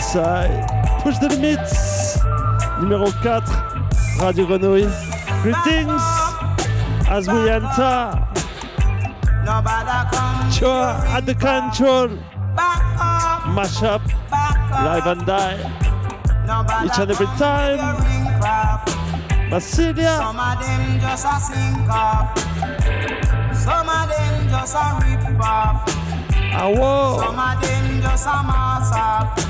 Yes, I push the limits. Numéro 4, Radio Grenouille. Greetings as we enter. Sure, at the control. Mash up, live and die. Each and every time. Basilia. Some of them just a sink off. Some of them just a rip off. Awo. Some of them just a mass off.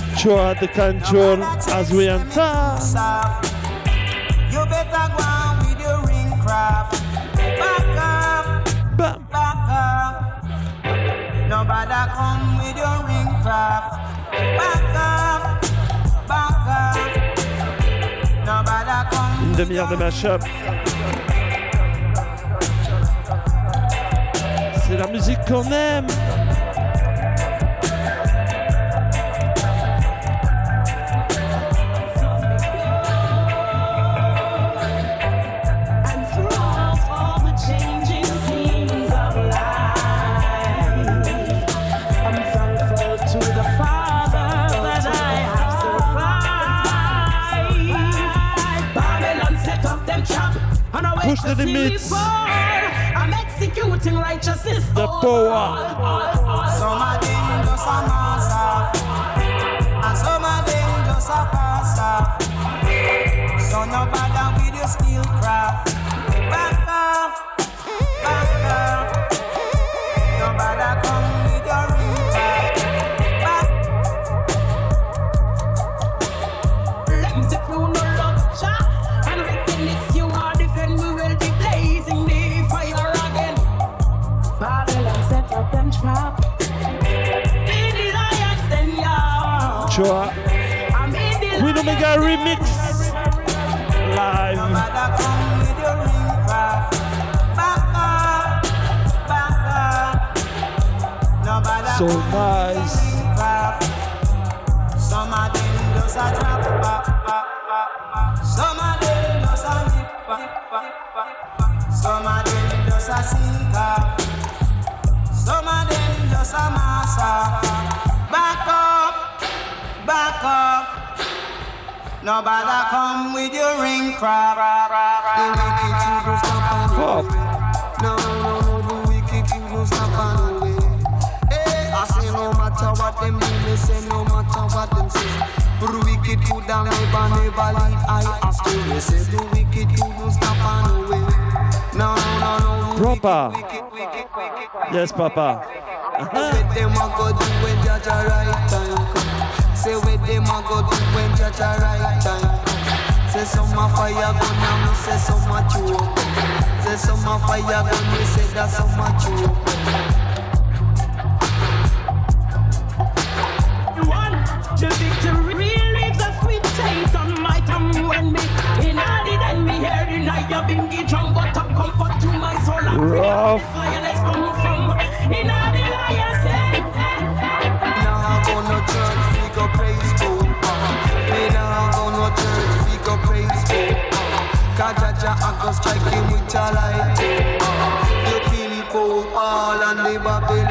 at the control as we enter. You better go on with your ring craft. Back up, Bam. back up. Nobody come with your ring craft. Back up, back up. Nobody come Une demi-heure de mashup. C'est la musique qu'on aime. Push to the see limits. I'm executing righteousness. The power. Some of them just a. And some of them just a. So no bother with your skill craft. Off, back off. No bother So nice. Some of them a drop. Some of them just a rip. Some of them. Some of them just a mass. Back up, back up. Nobody come with your ring crap. The wicked you stop on Pop. No, no, no, the wicked you go stop on the way. Hey, I say no matter what them do, me say no matter what them say. The wicked could never, never lead I astray. Me say the wicked you go stop on the way. No, no, no, no, Proper. Yes, papa. What Say what them a go do when Jah Jah right time? Say some a fire gun and me say some a choke. Say some a fire gun, me say that some a choke. One, the victory leaves a sweet taste on my tongue when me in the then me hear the night you bingy drum but a comfort to my soul and Rough. Cause Jah Jah a go strike him with a light. The people all and the Babylon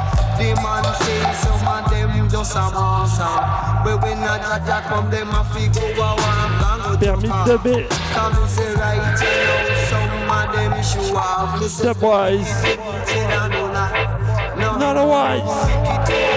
the man say some of them just a. Uh. But when a come, them a fi go a walk and go to park. Say right some of them show off. Stepwise. Not of wise.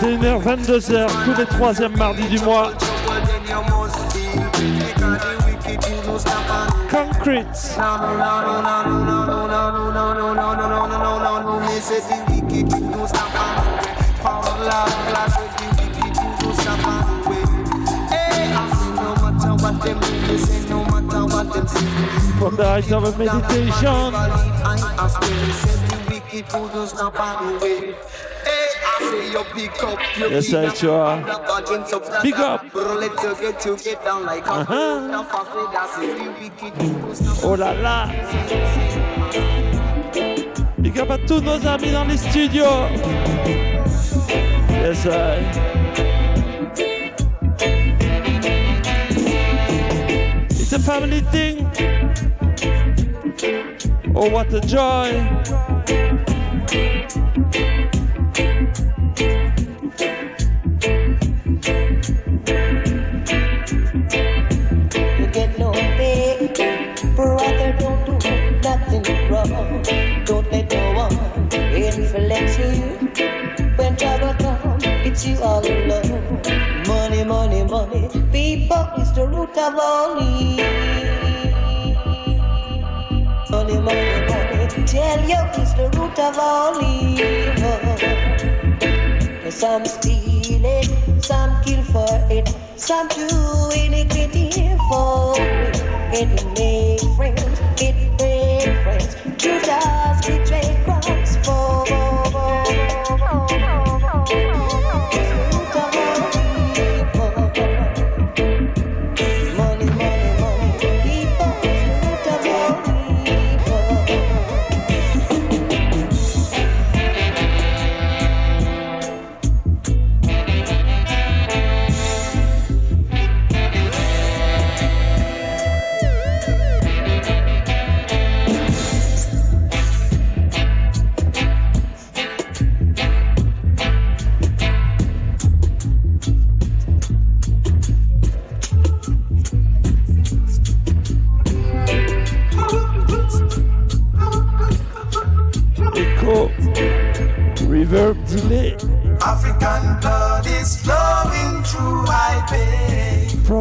21h, 22h, tous les troisièmes mardis du mois. Concrete. From the heights of a meditation. Yes, I sure. Big up. Uh-huh. Oh là là. Big up à tous nos amis dans les studios. Yes, I. family thing. Oh, what a joy. You get no pay. Brother, don't do nothing wrong. Don't let no one influence you. When trouble comes, it's you all alone. Money, money, money. People is the root of all evil. Tell you it's the root of all evil. Some steal it, some kill for it, some do iniquity for it. It make friends, it break friends. Judas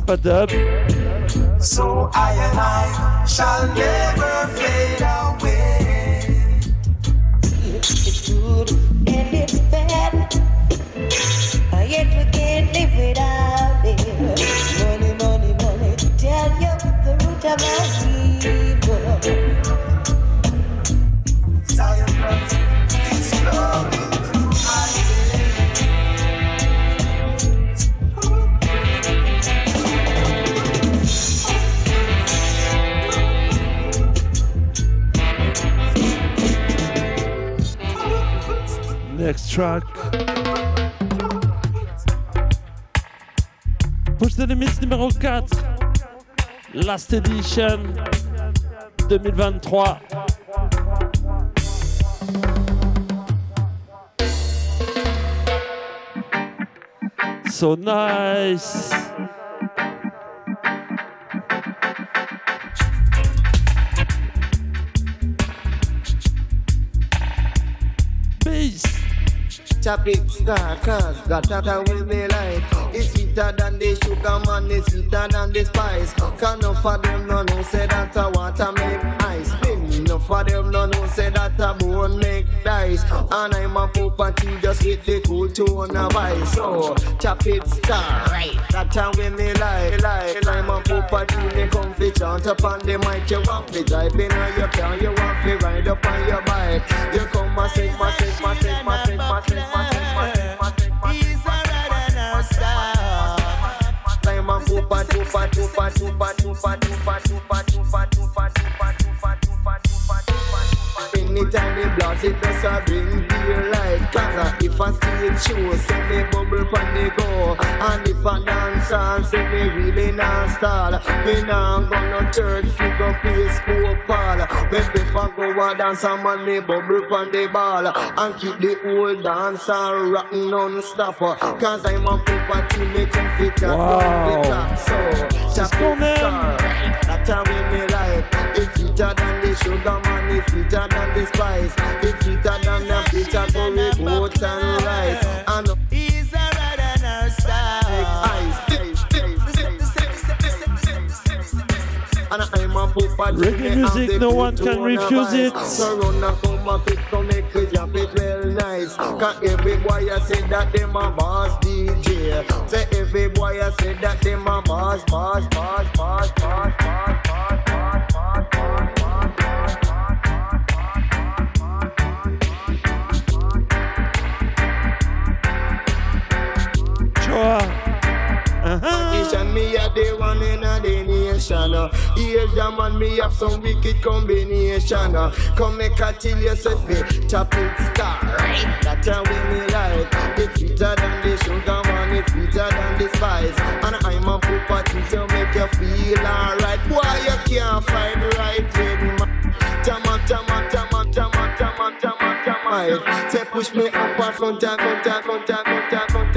pas. Limits numéro 4. Last Edition 2023. So nice. Chop it, star, cause got tata with me like It's sweeter than the sugar man, it's sweeter than the spice. Cause enough of them no know say that I want water make ice Enough of them no know say that I bone make dice And I'm a you just hit the cool tone of ice So, chop it, star, right That time with me like, like I'm a you me come fit chant upon the mic, you want to drive in on your car, you want to ride up on your bike. You come and sing, ma sing, ma sing, ma sing, ma sing, ma sing, ma sing, ma sing, ma sing. Alright and a star. Time and poopa, tupa, tupa, tupa, tupa, tupa, tupa, tupa, tupa, Anytime they blast it, that's a ring beer like clatter. If I see it, show, send me bubble pan the go. And if I dance on, send me really non start. Me now I'm gonna turn figure face poor pal. When before go and dance, I'm on me bubble pan the ball. And keep the old dance all rotten non stop. Cause I'm a property, me come fit that wow. the top. So, Chapter Star, that's how we me like sweeter than the sugar man, it's sweeter than the spice. It's sweeter than the pizza, curry, goat and rice. And he's a ride on our side. Reggae music, no one can refuse it. Cause every boy I said that them a boss DJ. Say every boy I said that them a boss, boss, boss, boss, boss, boss. Joa. Uh-huh. Me a the one in a the nation. uh. Here's man me have some wicked combination. uh. Come make a tell you say fi star. Right? That's how we me like. It's sweeter than the sugar man. It's sweeter than the spice. And I'm a poopa to make you feel alright. Why you can't find right with me? Tama, tama, tama, tama, tama, tama, tama. Say push me up and front and front and front and front front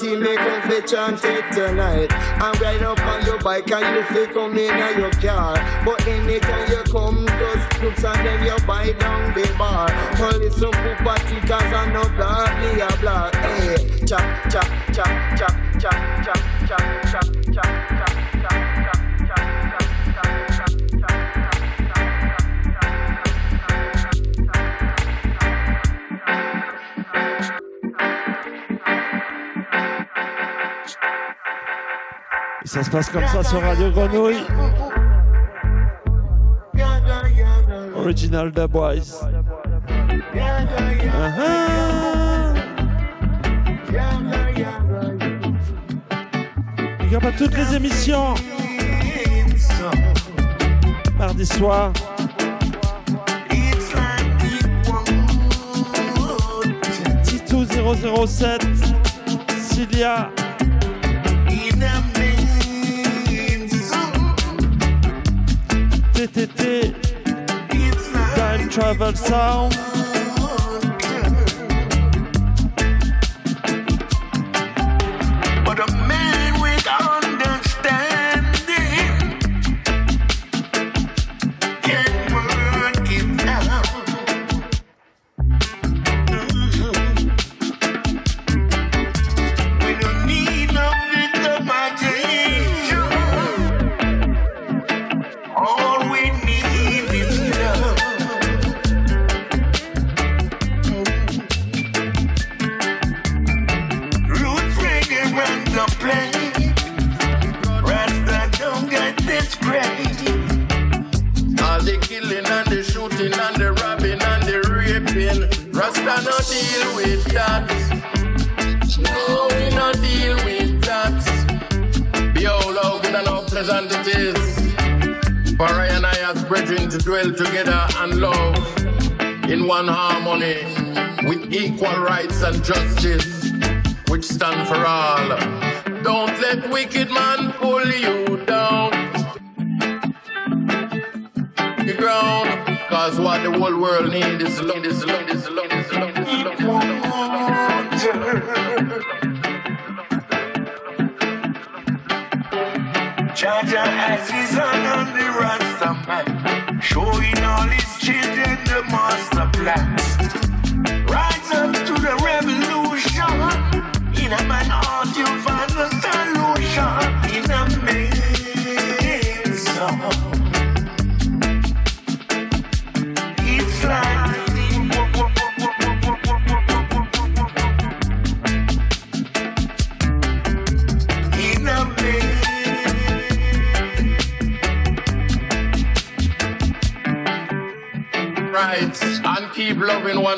team make us fit chant it tonight. And ride up on your bike and you fit come in on your car. But anytime you come, just looks and then you buy down the bar. Well, listen to party cause I know that me a black. Hey, eh, chop, chop, chop, chop, chop, chop, chop, chop, chop, chop, ça se passe comme ça sur Radio Grenouille. Original Dubwise. Uh-huh. Big up à toutes les émissions. Mardi soir. Tito 007. Cilia. TTT. Time Travel Sound.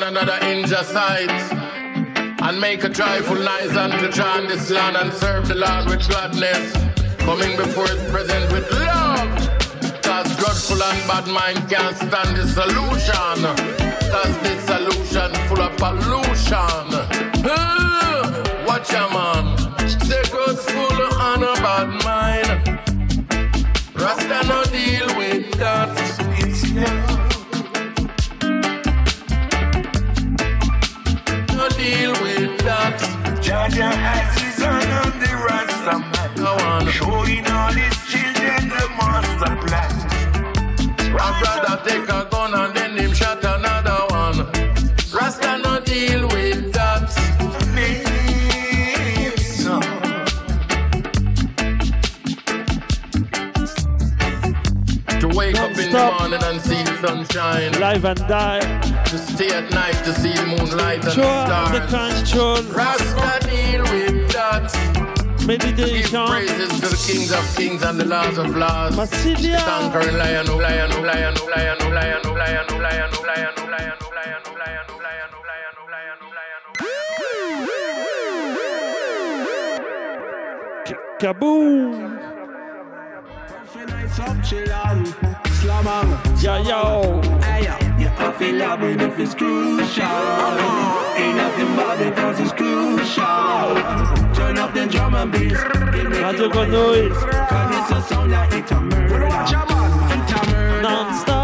One another in just sight. And make a joyful night unto John this land and serve the Lord with gladness. Coming before his presence with love. Cause dreadful and bad mind can't stand the solution. Cause this solution full of pollution. Watch your man. Say God's full on a bad mind. Rasta no deal with that. Jaja has his the Rasta man. Showing all his children the master plan. My brother take a gun and then him shot another one. Rasta no deal with that. To wake up in the morning and see the sunshine. Live and die. Stay at night to see the moonlight and the the stars. control. Rasta deal with that. Give praises to the kings of kings and the lords of lords. Massilia. Conquering lion, oh lion, oh lion, oh lion, oh lion, oh lion, oh lion, oh lion, oh lion, oh lion, oh lion, oh lion, oh lion, oh lion, oh lion, oh lion, oh lion. Kaboom. Nice up, chill on, slam on. Yo, yo. Hey, I feel loving if it's crucial. Ain't nothing but it cause it's crucial. Turn up the drum and bass. Radio Good Noise. Cause it's a sound like it's a murder. It's a murder. Non-stop.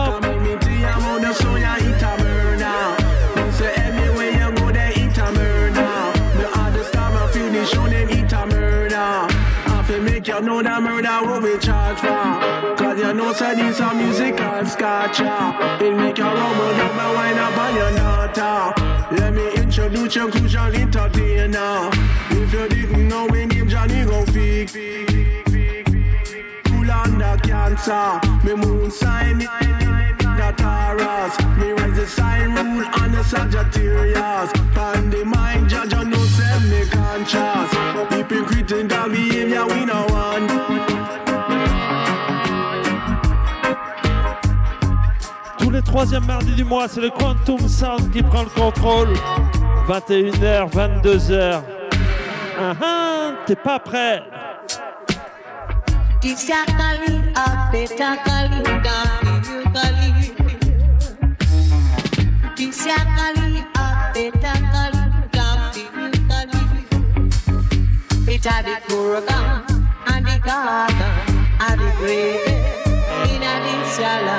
Show them eat a murder. I feel make you know that murder what we charge for. Cause you know say this a musical scotcha. It make you rumble down and wind up on your nata. Let me introduce you your crucial entertainer. If you didn't know me name Johnny go fake. Full under cancer. Me moon sign the Taurus. Me rise the sign rule on the Sagittarius. Pan the mind know send me conscious. Hypocrite in that behavior we no Tous les troisièmes mardis du mois, c'est le Quantum Sound qui prend le contrôle. 21h, 22h. Ah ah, t'es pas prêt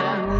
and the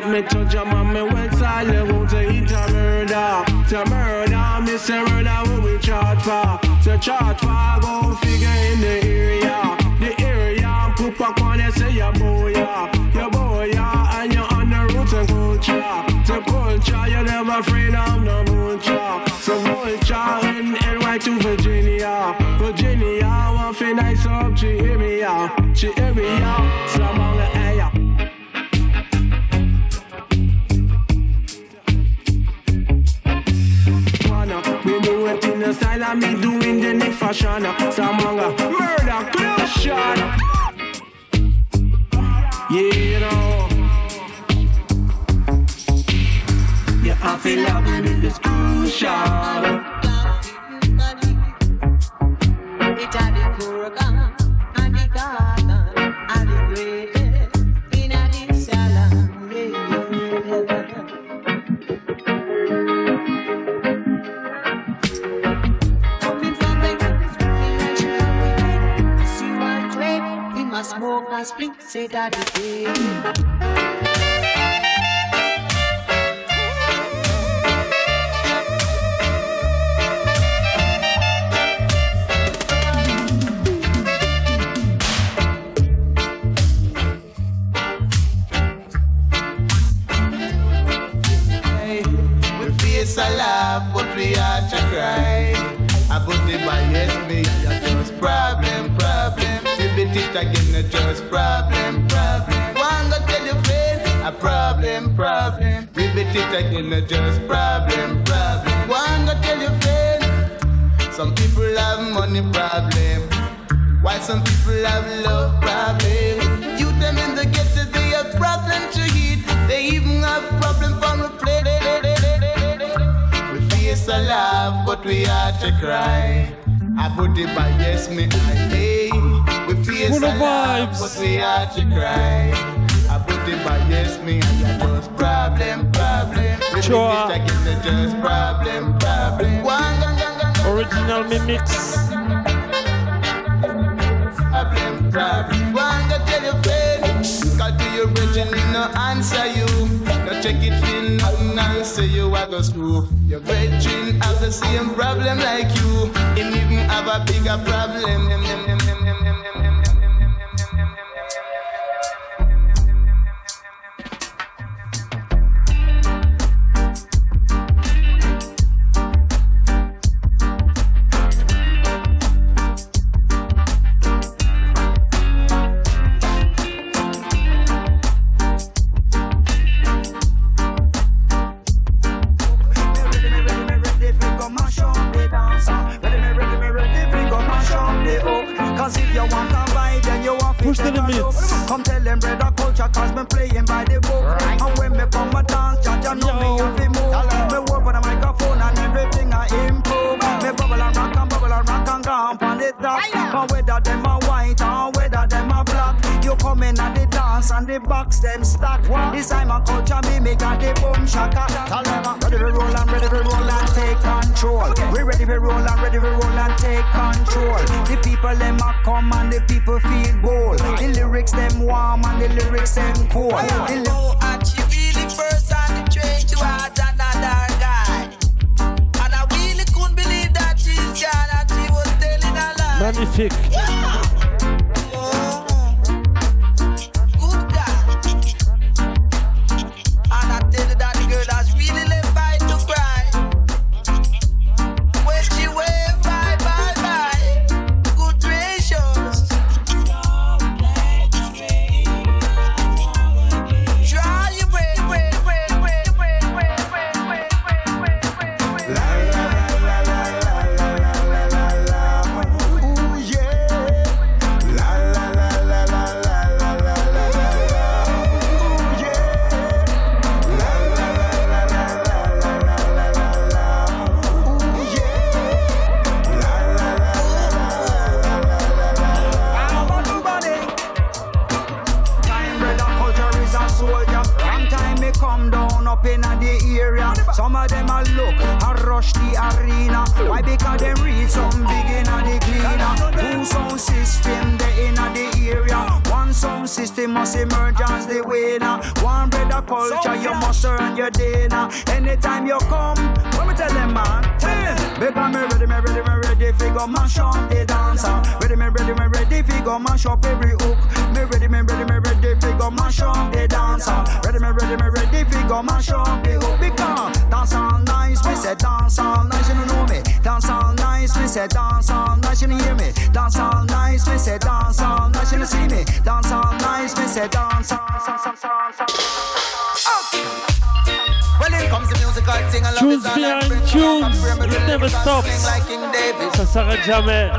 Thing that me touch a man, me well silent, won't say it a murder. To murder, me say murder, what we charge for? So charge for, go figure in the area. The area, put back on and say your boy. Your boy, yeah, and you're on the roots and culture. The culture, you're never afraid of no vulture. So vulture, in NY to Virginia. Virginia, one fin nice up, she hear me out. She hear me out, style and me doing the new fashion. Samanga, murder, shot Yeah, you know. Yeah, I feel loving it is crucial. A spring, say that again. Cry. I put it by yes, me I hey. We face Full of vibes. but we are to cry. I put it by yes, me I just problem, problem. We Sure. again, it's just problem, problem. One. Original me mix. problem, problem. One go tell your friend, call to your brethren, he you. No check it in, nothing answer you, I go screw. Your brethren have the same problem like you. Him even have a bigger problem. Come tell them brother culture, cause me playing by the book. And when me come a dance, judge, you know. Me at the and the box them stack. This time a culture me make a the boom shaka. Tell them I'm ready to roll and ready to roll and take control. We ready to roll and ready to roll and take control. The people them a come and the people feel bold. The lyrics them warm and the lyrics them cold. The li- Oh, and she really first on the train to add another guy. And I really couldn't believe that she's gone and she was telling a lie. Magnifique. You come, what me tell them man? Ten. Because me ready, me ready, me ready fi go mash up the dancer. Ready, me ready, me ready fi go mash up every hook. Me ready, me ready, me ready fi go mash up the dancer. Ready, me ready, me ready fi go mash up the hook. Because dance all nice, me say dance all nice, you don't know me. Dance all nice, me say dance all nice, you don't hear me. Dance all nice, me say dance all nice, you don't see me. Dance all nice, me say dance all, all, all. When Choose me and tunes, it never stops. Like Ça s'arrête jamais.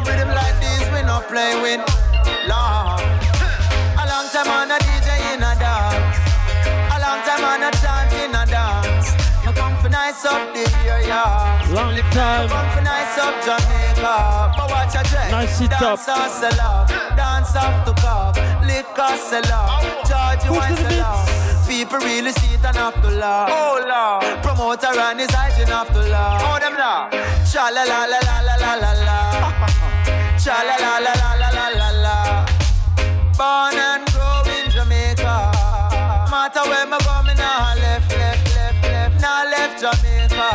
nice up the area. Long time. Come for nice up Jamaica. But watch your dress. Nice Dance up. Dance off. Dance off the cup. Lick us sell off. Charge you sell off people really see it and have to laugh. Oh, Lord. Promoter and his hygiene have to laugh. Oh, them laugh. Cha la la la la la la la la. Cha la la la la la la la la. Born and grow in Jamaica. Matter where my go, me nah left, left, left, left. Nah left Jamaica.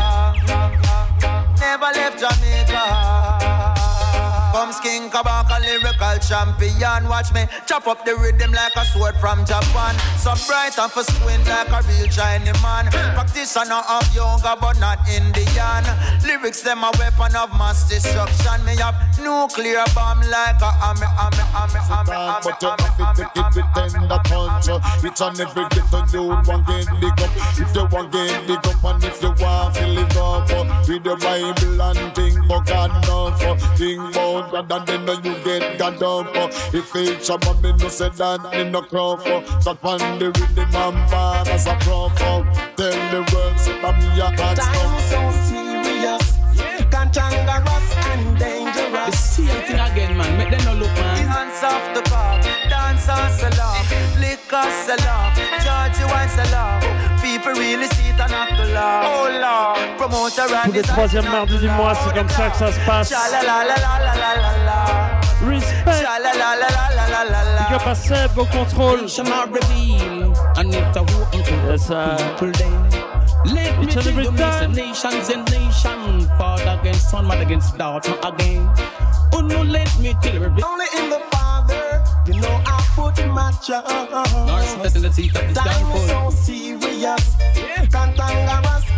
Never left Jamaica. Come skink about a lyrical champion. Watch me chop up the rhythm like a sword from Japan. So bright and for squint like a real Chinese man. Practitioner of yoga but not Indian. Lyrics them a weapon of mass destruction. Me have nuclear bomb like a army, army, army, army, army, But you have to take it tender punch Each and every day to you one get big up If you want get big up and if you want to live up uh, With the Bible and think but God knows Think about God and then you get God up If it's a man me no say that me no crop That one the rhythm and bad as a prop Tell the world say that me a hot Time stuff so serious, cantankerous and dangerous. The same thing again, man. Make them no look, The man. hands off the bar, dance on salon, it costs a and oh, du mois, c'est comme ça que ça se passe. Respect. Big up à Seb au contrôle. Yes. Let me the nations and nation, father against son, mother against daughter again. Let me tell the father, foot matcha. North specialty, the Time is so serious, yeah.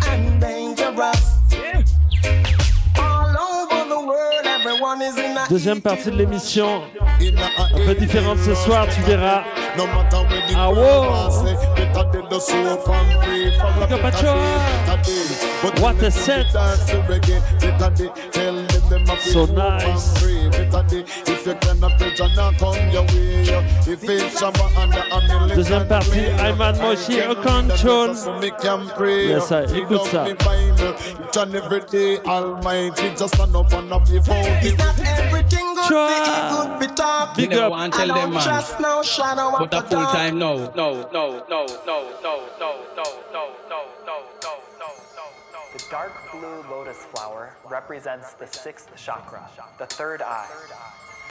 and dangerous. Deuxième partie de l'émission. Un peu différente ce soir, tu verras. Ah wow! What a set! So nice. Deuxième partie, Ayman Moshi, a control. Yes, écoute ça. Every day, just stand up and up your phone. It's not everything good, Sure. be good, be talk. Big up. want I tell them, man. trust no shadow of But a a full doubt. time. No, no, no, no, no, no, no, no, no, no, no, no, no, no. The dark blue lotus flower represents the sixth chakra, the third eye.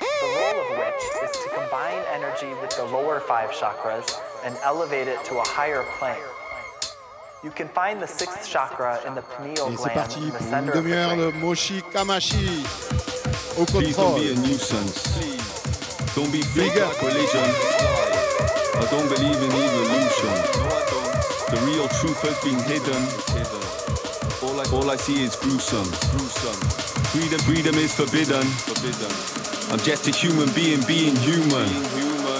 The role of which is to combine energy with the lower five chakras and elevate it to a higher plane. You can find the sixth chakra in the pineal Et c'est gland parti in the pour une center of the demi-heure brain. de Moshi Kamashi au Please don't be a contrôle. nuisance. Don't be fake like religion. I don't believe in evolution. The real truth has been hidden. All I, all I see is gruesome. Freedom, freedom is forbidden. I'm just a human being, being human.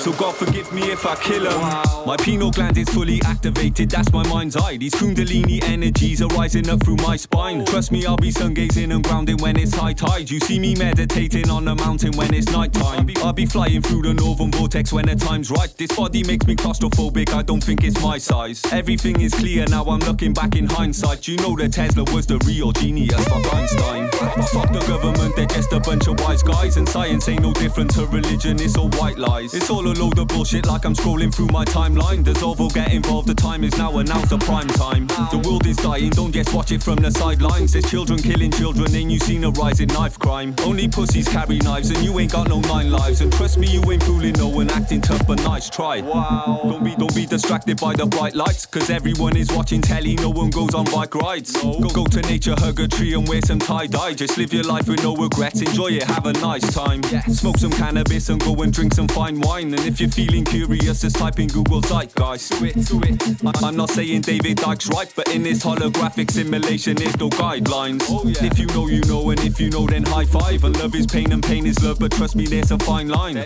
So God forgive me if I kill him. My pineal gland is fully activated, that's my mind's eye. These kundalini energies are rising up through my spine. Trust me, I'll be sun gazing and grounding when it's high tide. You see me meditating on a mountain when it's night time. I'll be flying through the northern vortex when the time's right. This body makes me claustrophobic, I don't think it's my size. Everything is clear now, I'm looking back in hindsight. You know that Tesla was the real genius, fuck Einstein. Fuck the government, they're just a bunch of wise guys. And science ain't no different to religion, it's all white lies. It's all a load of bullshit like I'm scrolling through my timeline. Dissolve or get involved, the time is now and now's the prime time. The world is dying, don't just watch it from the sidelines. There's children killing children, and you seen a rise in knife crime? Only pussies carry knives and you ain't got no nine lives. And trust me, you ain't fooling no one, acting tough but nice try. Wow. Don't be don't be distracted by the bright lights, cause everyone is watching telly, no one goes on bike rides. Go go to nature, hug a tree and wear some tie-dye. Just live your life with no regrets, enjoy it, have a nice time. Smoke some cannabis and go and drink some fine wine. And if you're feeling curious, just type in Google Zeitgeist. Do it, do it. I'm not saying David Icke's right, but in this holographic simulation, there's no guidelines. Oh, yeah. If you know, you know, and if you know, then high five. And love is pain and pain is love, but trust me, there's a fine line.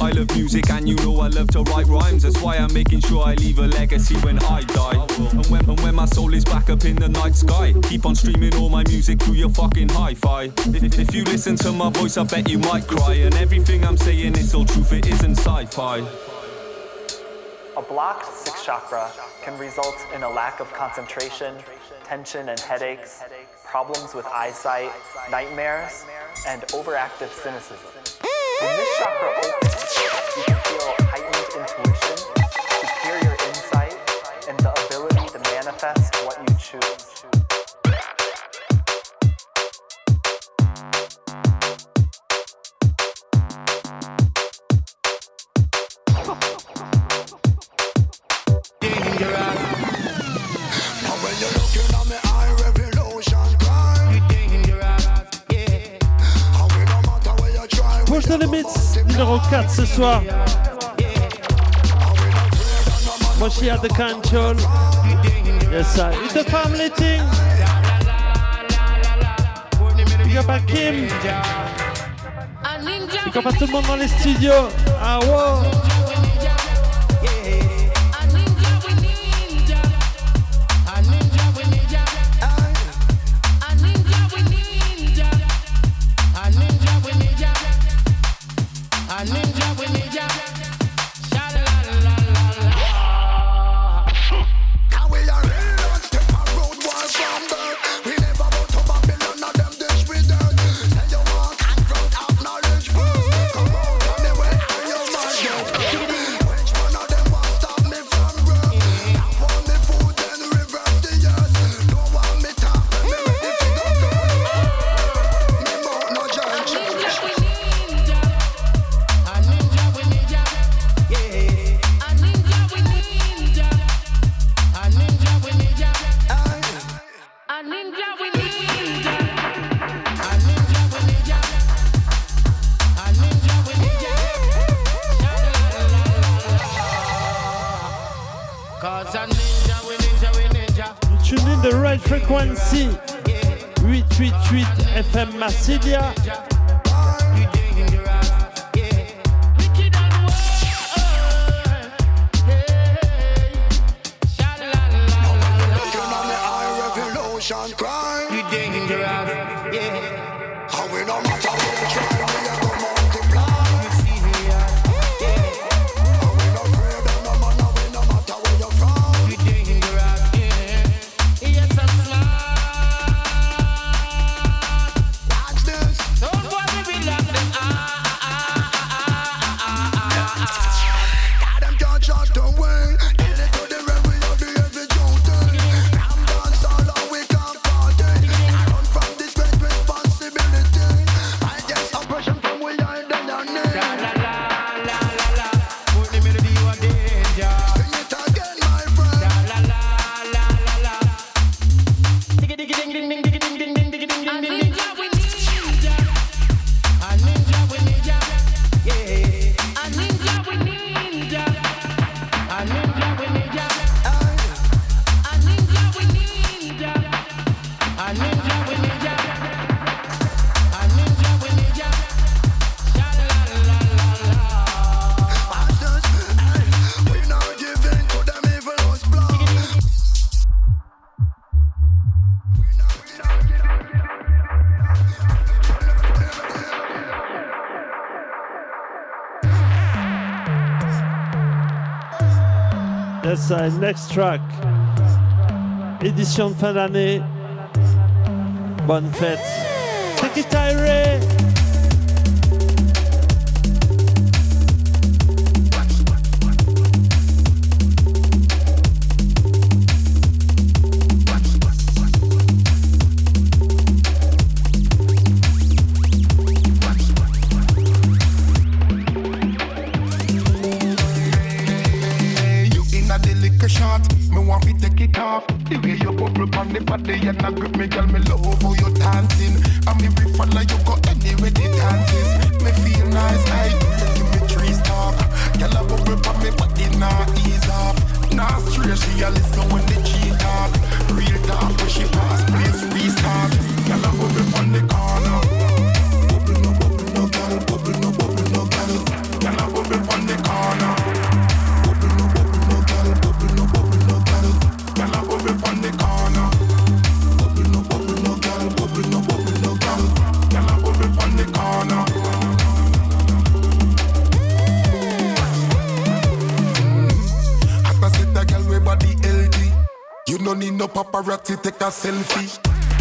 I love music and you know I love to write rhymes. That's why I'm making sure I leave a legacy when I die. And when, and when my soul is back up in the night sky, keep on streaming all my music through your fucking hi-fi. If, if you listen to my voice, I bet you might cry. And everything I'm saying is all truth, it isn't sci-fi. A blocked sixth chakra can result in a lack of concentration, tension and headaches, problems with eyesight, nightmares, and overactive cynicism. When this chakra opens, you can feel heightened intuition, superior insight, and the ability to manifest what you choose. Limits, numéro 4 ce soir. Moshi had the control. Yes, sir. It's a family thing. Big up à Kim. Big up à tout le monde dans les studios. Ah, wow. Brasilia. SI Next Track, édition de fin d'année. Bonne fête. Tiki selfie.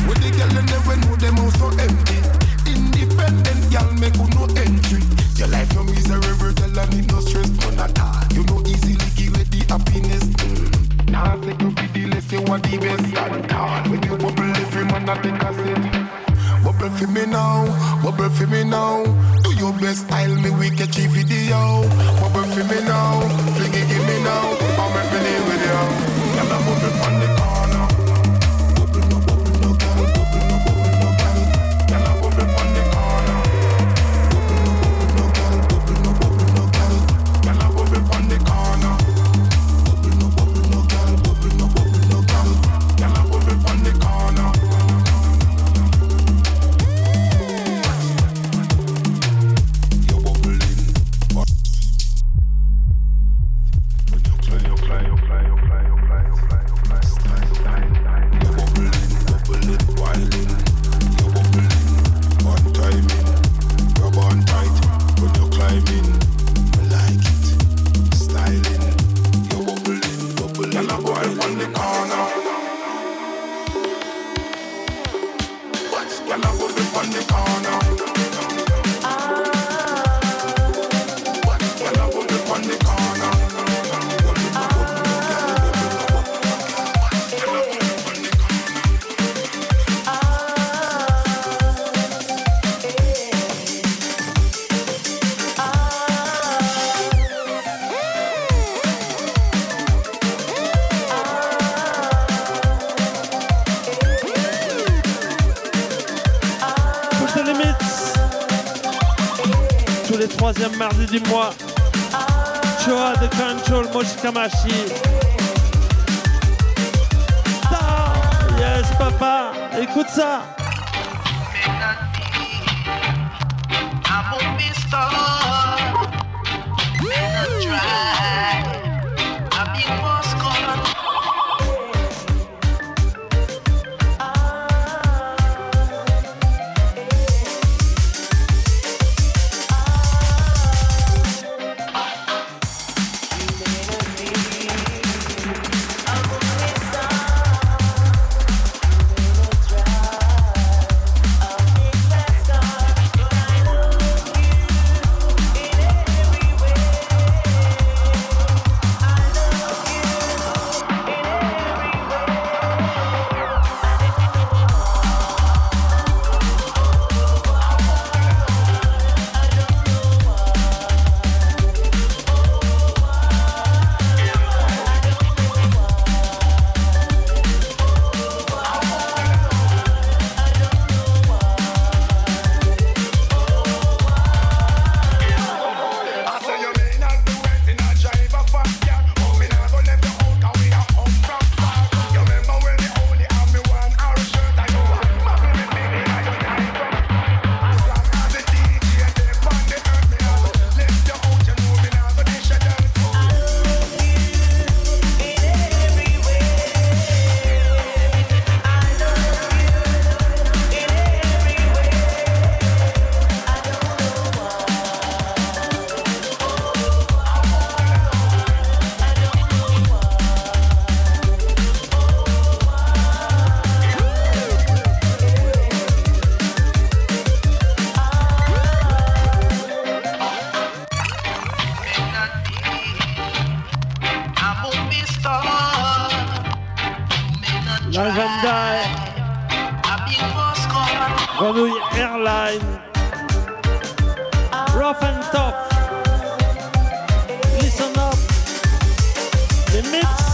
With the girl and they know them all so empty. Independent girl make you no entry. Your life no misery, every river, tell I need no stress, none at all. You know easily give it the happiness. Mm. Now nah, take your feel the less you want the best and all. When you bubble, every man I take a sip. Bubble for me now, bubble for me now. Do your best, I'll me we catch a video. Bubble for me now. Grenouille Airline. Rough and tough. Listen up. Les.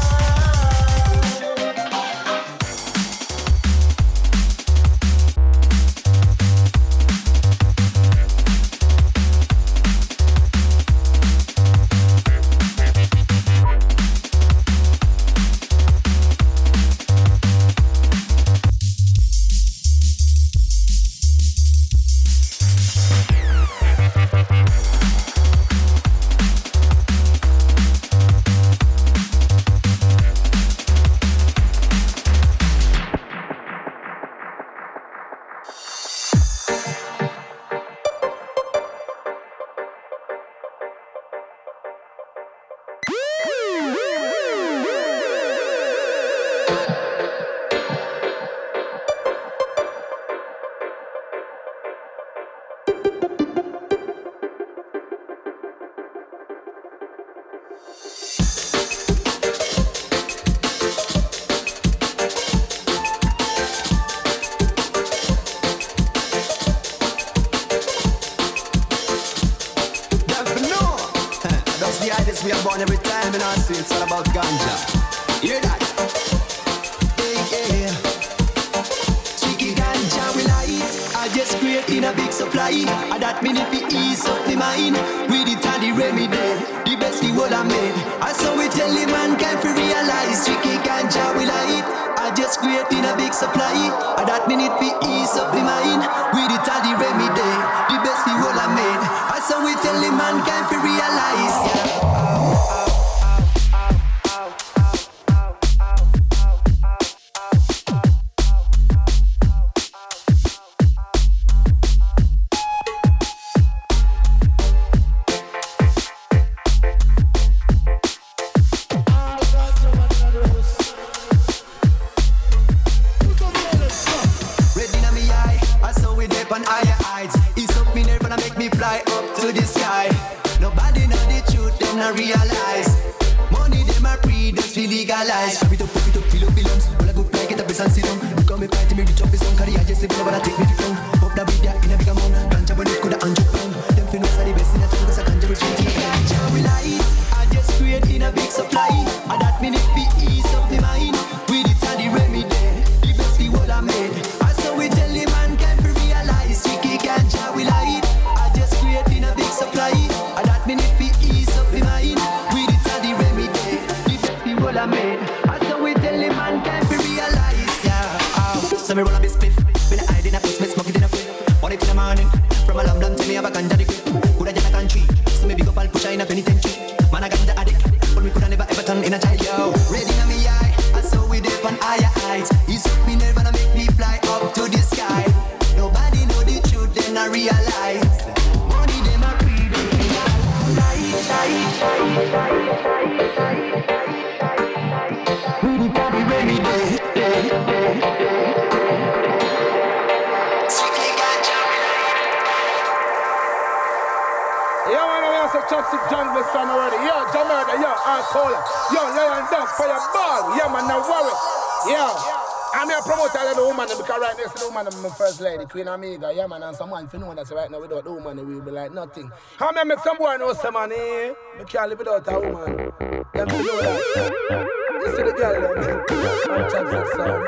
I'm here promoter than the woman because right next to the woman, I'm my first lady, Queen Amiga. Yeah, man, and someone to know that's right now without the woman, we will be like nothing. How me make some boy know some man, eh? We can't live without a woman. Let me know that. You see the girl, them. I'm talking sound.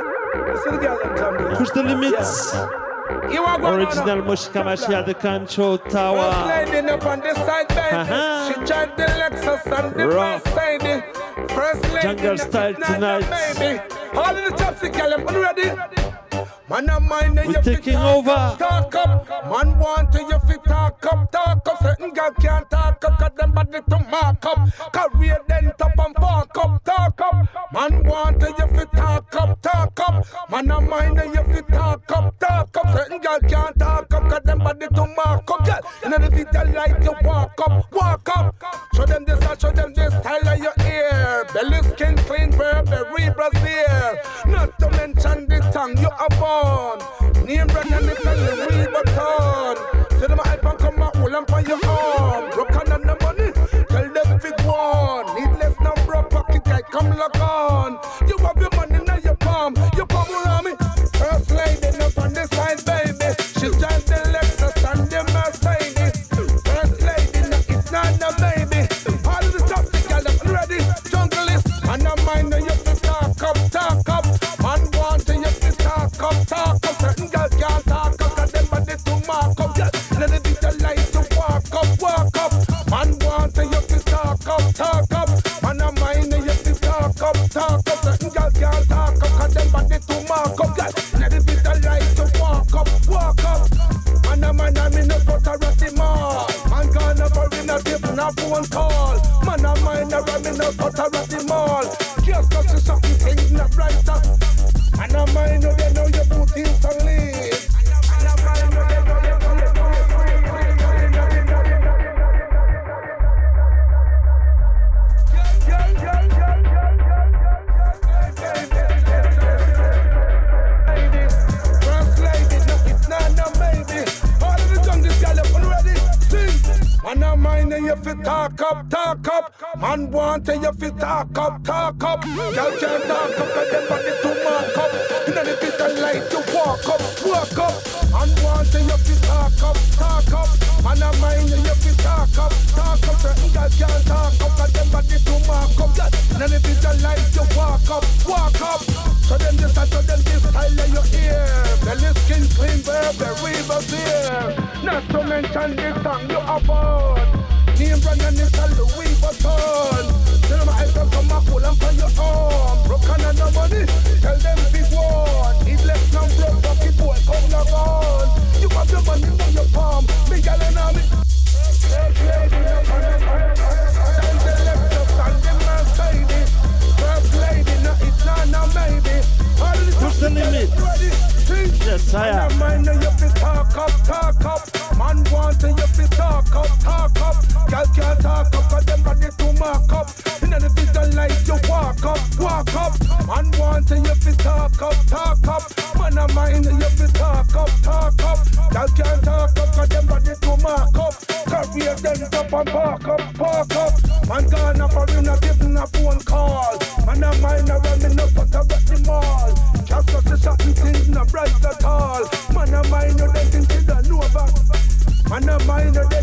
You see the girl, them, Tommy. Push the limits. You are going Original Mush Kamashi at the control tower. First lady up on this side, baby. Uh-huh. She drive the Lexus on the Rough. First lady Jungle style tonight. Baby. All in the chopstick, y'all, ready? Man a mind and you taking over. Up, talk up. Man want to you fit talk up, talk up. Certain girl can't talk up, cause them body to mark up. Career then top and park up, talk up. Man want to you fit talk up, talk up. Man a mind and you fit talk up, talk up. Certain girl can't talk up, cause them body to mark up. Girl, you know the video like you walk up, walk up. Show them this, I show them this style of your ear. Belly skin clean, Burberry Brazil. Not to mention the tongue you have on. Name brand and it's only real button. Tell them I can come out, hold on your arm. Broken on the money, tell them if it one. Needless number, pocket guy, come lock on. all. Man, a mind around me, no put a bet the all. Just got to certain things, no bright at all. Man, a mind, no, they think you don't know about. Man, a mind, no, they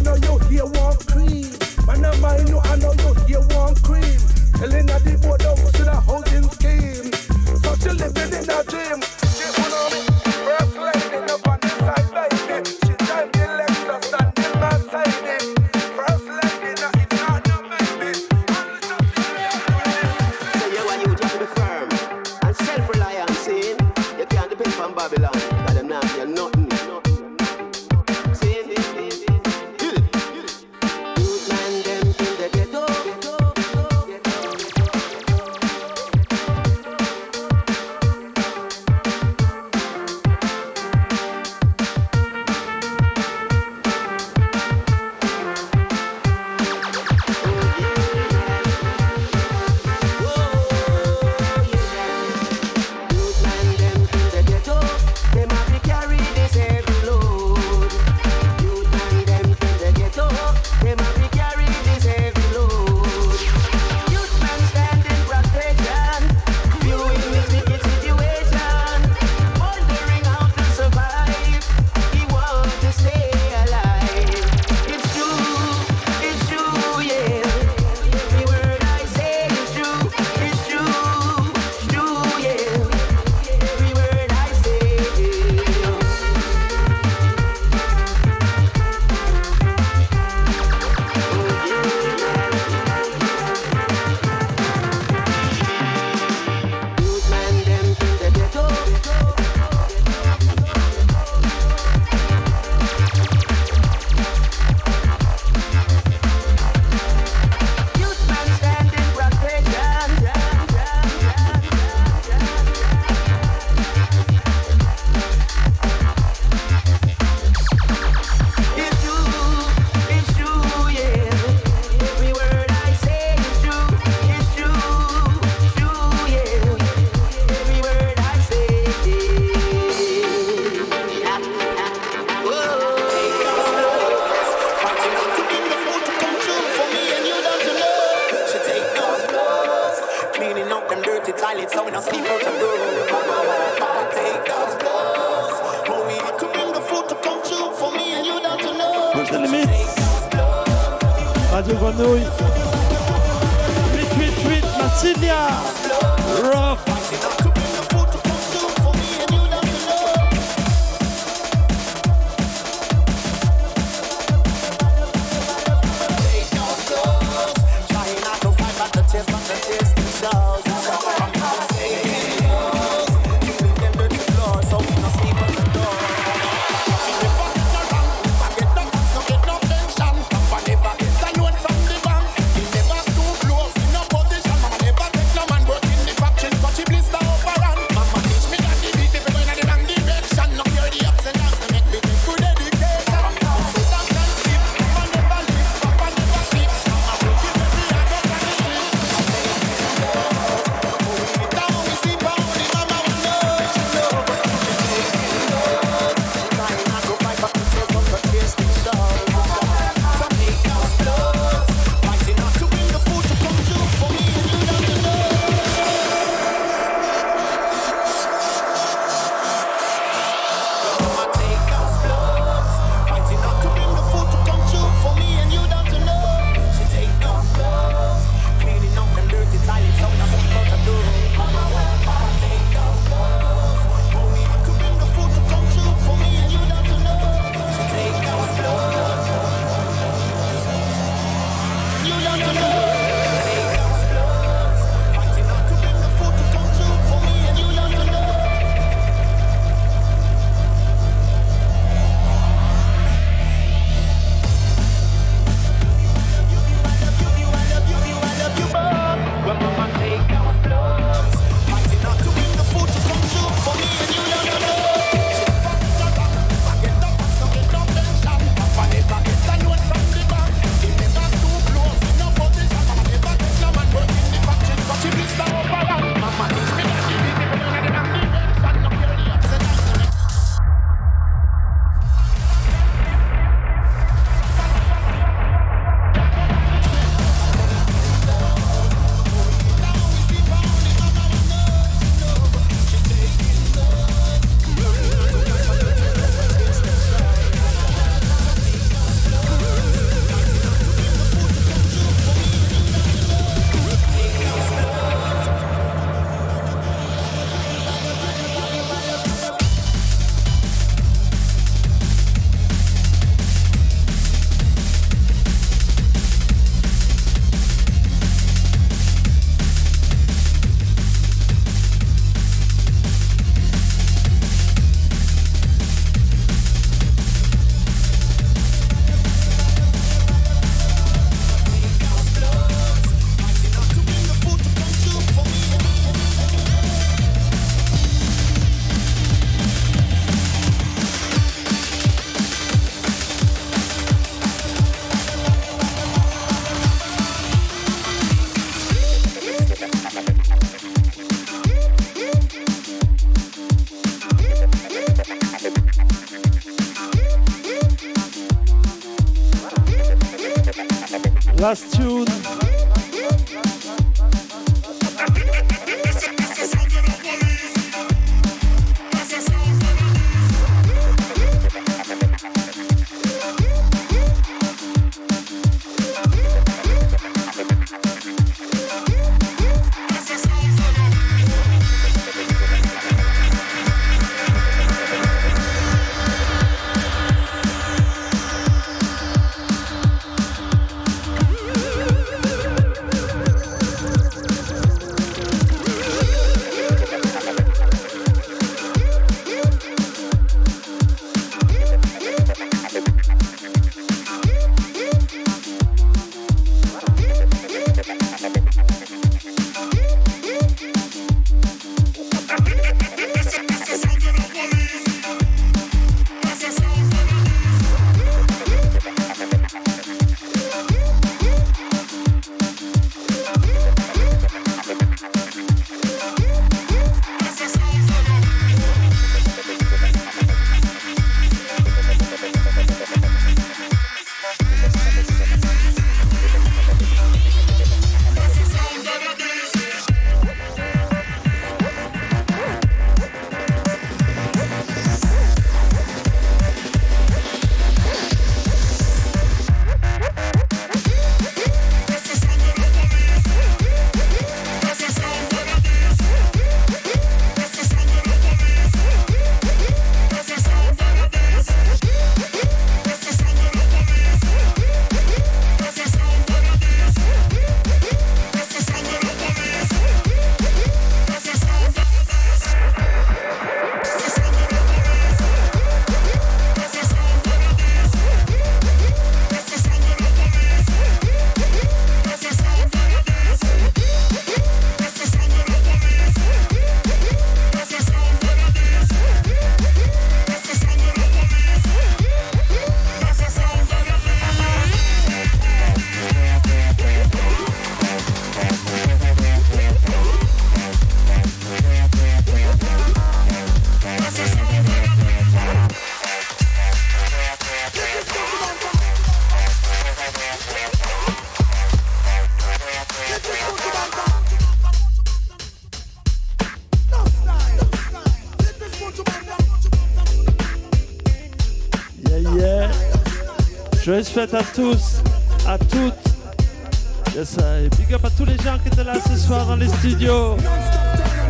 Joyeuses à tous, à toutes. Yes, I. Big up à tous les gens qui étaient là ce soir dans les studios.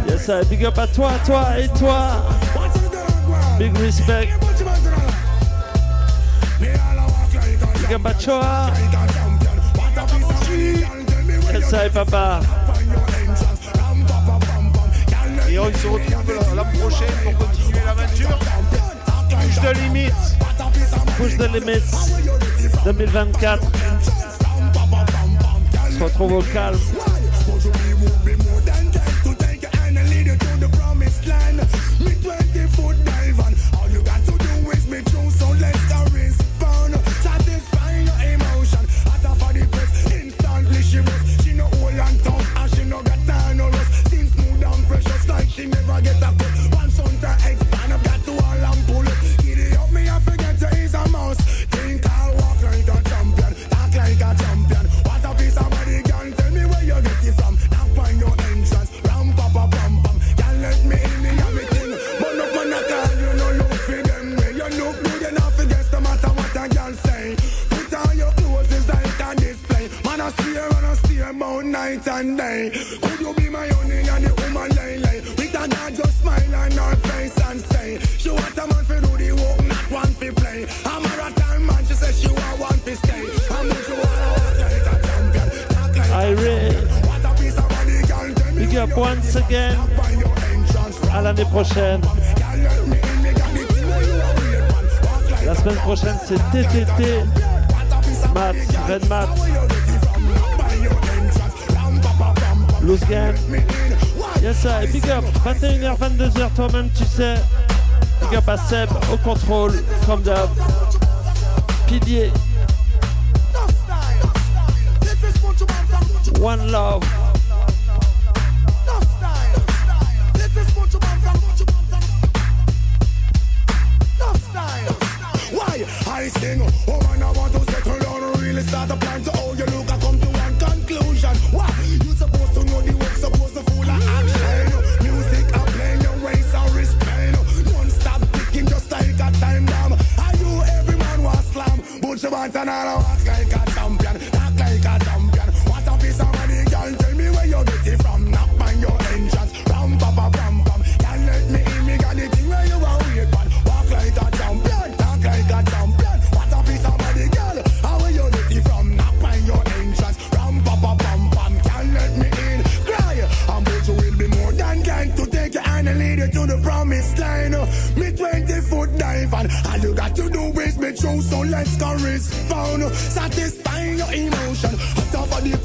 Yes, I. Big up à toi, toi et toi. Big respect. Big up à Choa. Yes, I, papa. Et on se retrouve euh, la prochaine pour continuer l'aventure. Push the limits. Push the limits. 2024. On se retrouve au calme. prochaine, c'est TTT. Mats, Red Mats. Loose Game. Yes, ça, et big up. 21h, 22h, toi-même, tu sais. Big up à Seb, au contrôle, comme d'hab. Pilier. One Love. this thing. Woman, oh, I want to settle down really start a plan to how you look. I come to one conclusion. What? You supposed to know the way, supposed to fool a action. Music, I play your ways, I respect. Non-stop picking just like a time bomb. I you every man was slam, but you want another one. so let's go respond. Satisfying your emotion. Hot over the